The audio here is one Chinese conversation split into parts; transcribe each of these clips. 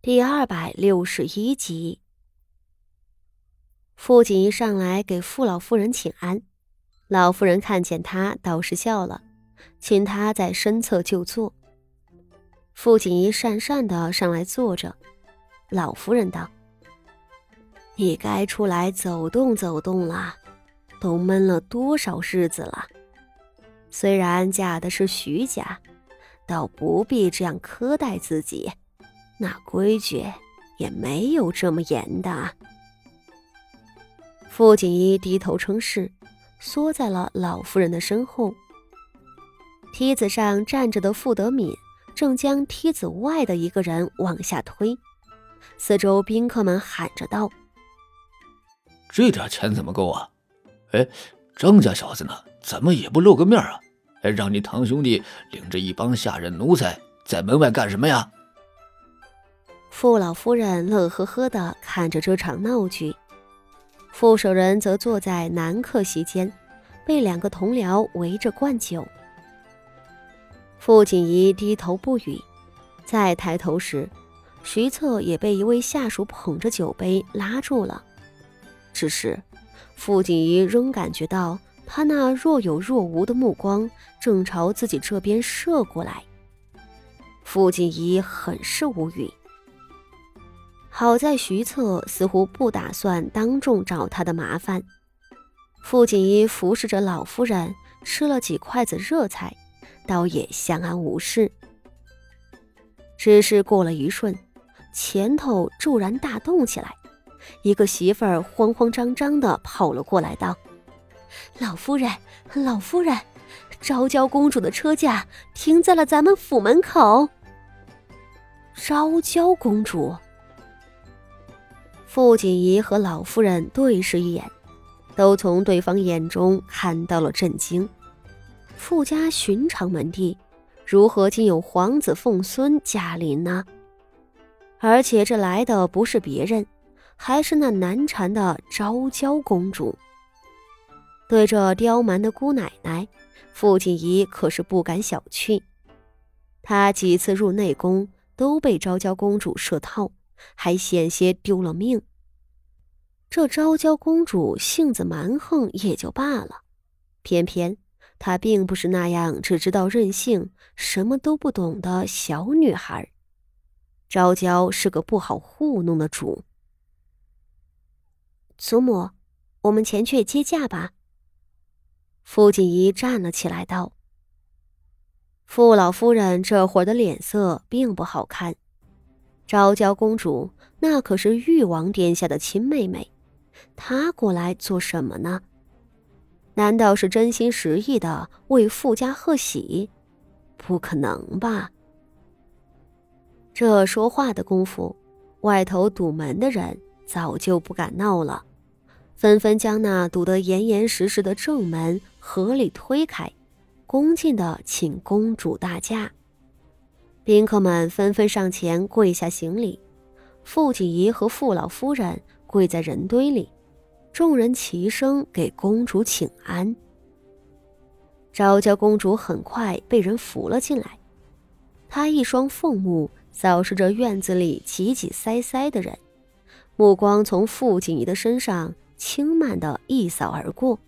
第二百六十一集，傅锦一上来给傅老夫人请安，老夫人看见他倒是笑了，请他在身侧就坐。傅锦一讪讪的上来坐着，老夫人道：“你该出来走动走动了，都闷了多少日子了？虽然嫁的是徐家，倒不必这样苛待自己。”那规矩也没有这么严的。傅锦衣低头称是，缩在了老夫人的身后。梯子上站着的傅德敏正将梯子外的一个人往下推，四周宾客们喊着道：“这点钱怎么够啊？哎，张家小子呢？怎么也不露个面啊？哎，让你堂兄弟领着一帮下人奴才在门外干什么呀？”傅老夫人乐呵呵地看着这场闹剧，傅守仁则坐在南客席间，被两个同僚围着灌酒。傅锦仪低头不语，再抬头时，徐策也被一位下属捧着酒杯拉住了。只是，傅锦仪仍感觉到他那若有若无的目光正朝自己这边射过来。傅锦仪很是无语。好在徐策似乎不打算当众找他的麻烦。傅锦衣服侍着老夫人吃了几筷子热菜，倒也相安无事。只是过了一瞬，前头骤然大动起来，一个媳妇儿慌慌张张地跑了过来，道：“老夫人，老夫人，昭娇公主的车驾停在了咱们府门口。”昭娇公主。傅锦仪和老夫人对视一眼，都从对方眼中看到了震惊。傅家寻常门第，如何竟有皇子凤孙驾临呢？而且这来的不是别人，还是那难缠的昭娇公主。对这刁蛮的姑奶奶，傅锦仪可是不敢小觑。她几次入内宫都被昭娇公主设套，还险些丢了命。这昭娇公主性子蛮横也就罢了，偏偏她并不是那样只知道任性、什么都不懂的小女孩。昭娇是个不好糊弄的主。祖母，我们前去接驾吧。傅锦仪站了起来道：“傅老夫人这会儿的脸色并不好看。昭娇公主那可是誉王殿下的亲妹妹。”她过来做什么呢？难道是真心实意的为傅家贺喜？不可能吧！这说话的功夫，外头堵门的人早就不敢闹了，纷纷将那堵得严严实实的正门合力推开，恭敬的请公主大驾。宾客们纷纷上前跪下行礼，傅锦仪和傅老夫人跪在人堆里。众人齐声给公主请安。昭娇公主很快被人扶了进来，她一双凤目扫视着院子里挤挤塞塞的人，目光从傅锦仪的身上轻慢的一扫而过。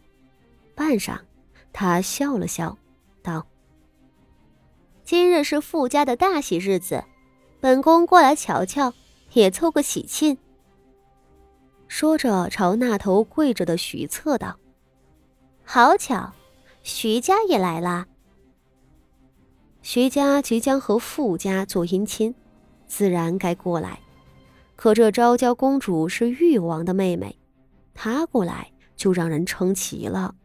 半晌，她笑了笑，：“今日是傅家的大喜日子，本宫过来瞧瞧，也凑个喜庆。”说着，朝那头跪着的徐策道：“好巧，徐家也来了。徐家即将和傅家做姻亲，自然该过来。可这昭娇公主是誉王的妹妹，她过来就让人称奇了。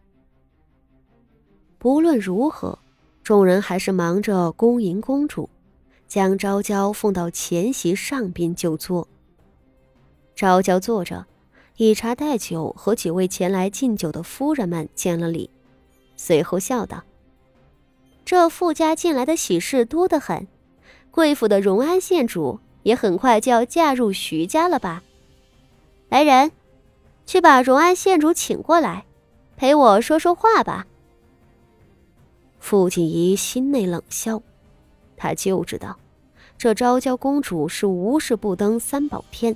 不论如何，众人还是忙着恭迎公主，将昭娇奉到前席上边就坐。昭娇坐着。以茶代酒，和几位前来敬酒的夫人们见了礼，随后笑道：“这傅家进来的喜事多得很，贵府的荣安县主也很快就要嫁入徐家了吧？来人，去把荣安县主请过来，陪我说说话吧。”傅锦仪心内冷笑，他就知道，这昭娇公主是无事不登三宝天，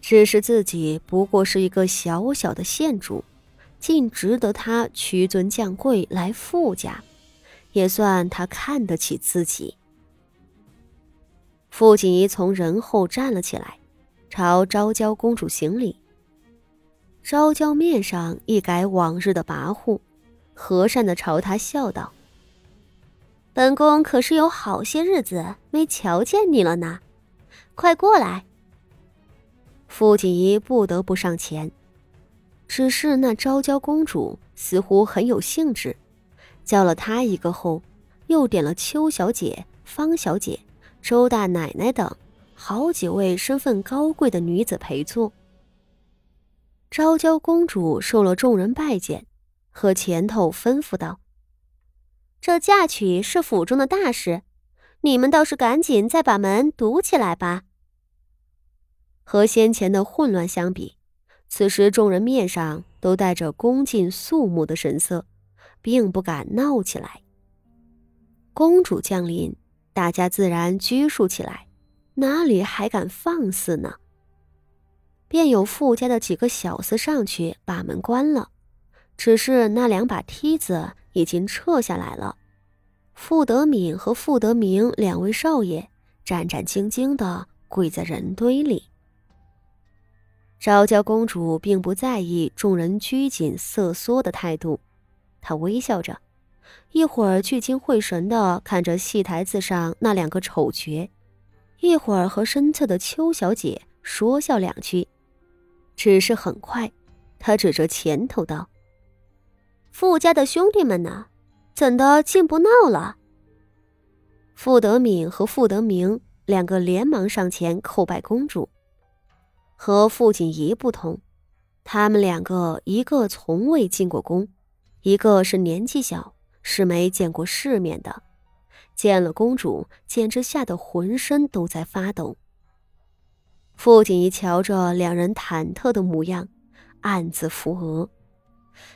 只是自己不过是一个小小的县主，竟值得她屈尊降贵来傅家，也算她看得起自己。傅锦仪从人后站了起来，朝昭娇公主行礼。昭娇面上一改往日的跋扈，和善的朝他笑道：“本宫可是有好些日子没瞧见你了呢，快过来。”傅锦仪不得不上前，只是那昭娇公主似乎很有兴致，叫了她一个后，又点了邱小姐、方小姐。周大奶奶等好几位身份高贵的女子陪坐。昭娇公主受了众人拜见，和前头吩咐道：“这嫁娶是府中的大事，你们倒是赶紧再把门堵起来吧。”和先前的混乱相比，此时众人面上都带着恭敬肃穆的神色，并不敢闹起来。公主降临。大家自然拘束起来，哪里还敢放肆呢？便有富家的几个小厮上去把门关了，只是那两把梯子已经撤下来了。傅德敏和傅德明两位少爷战战兢兢的跪在人堆里。昭娇公主并不在意众人拘谨瑟缩的态度，她微笑着。一会儿聚精会神的看着戏台子上那两个丑角，一会儿和身侧的邱小姐说笑两句。只是很快，他指着前头道：“傅家的兄弟们呢？怎的竟不闹了？”傅德敏和傅德明两个连忙上前叩拜公主。和傅锦仪不同，他们两个一个从未进过宫，一个是年纪小。是没见过世面的，见了公主，简直吓得浑身都在发抖。傅锦仪瞧着两人忐忑的模样，暗自扶额：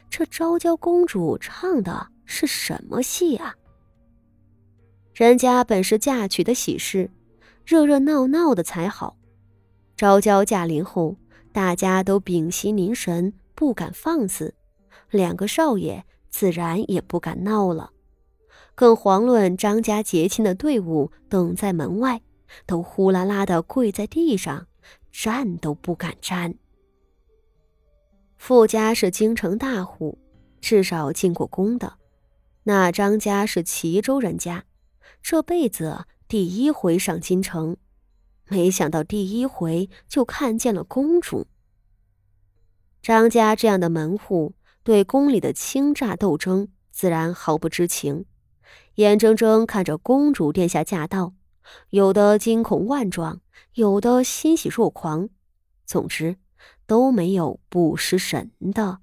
这昭娇公主唱的是什么戏啊？人家本是嫁娶的喜事，热热闹闹的才好。昭娇驾临后，大家都屏息凝神，不敢放肆。两个少爷。自然也不敢闹了，更遑论张家结亲的队伍等在门外，都呼啦啦的跪在地上，站都不敢站。傅家是京城大户，至少进过宫的，那张家是齐州人家，这辈子第一回上京城，没想到第一回就看见了公主。张家这样的门户。对宫里的倾轧斗争自然毫不知情，眼睁睁看着公主殿下驾到，有的惊恐万状，有的欣喜若狂，总之都没有不失神的。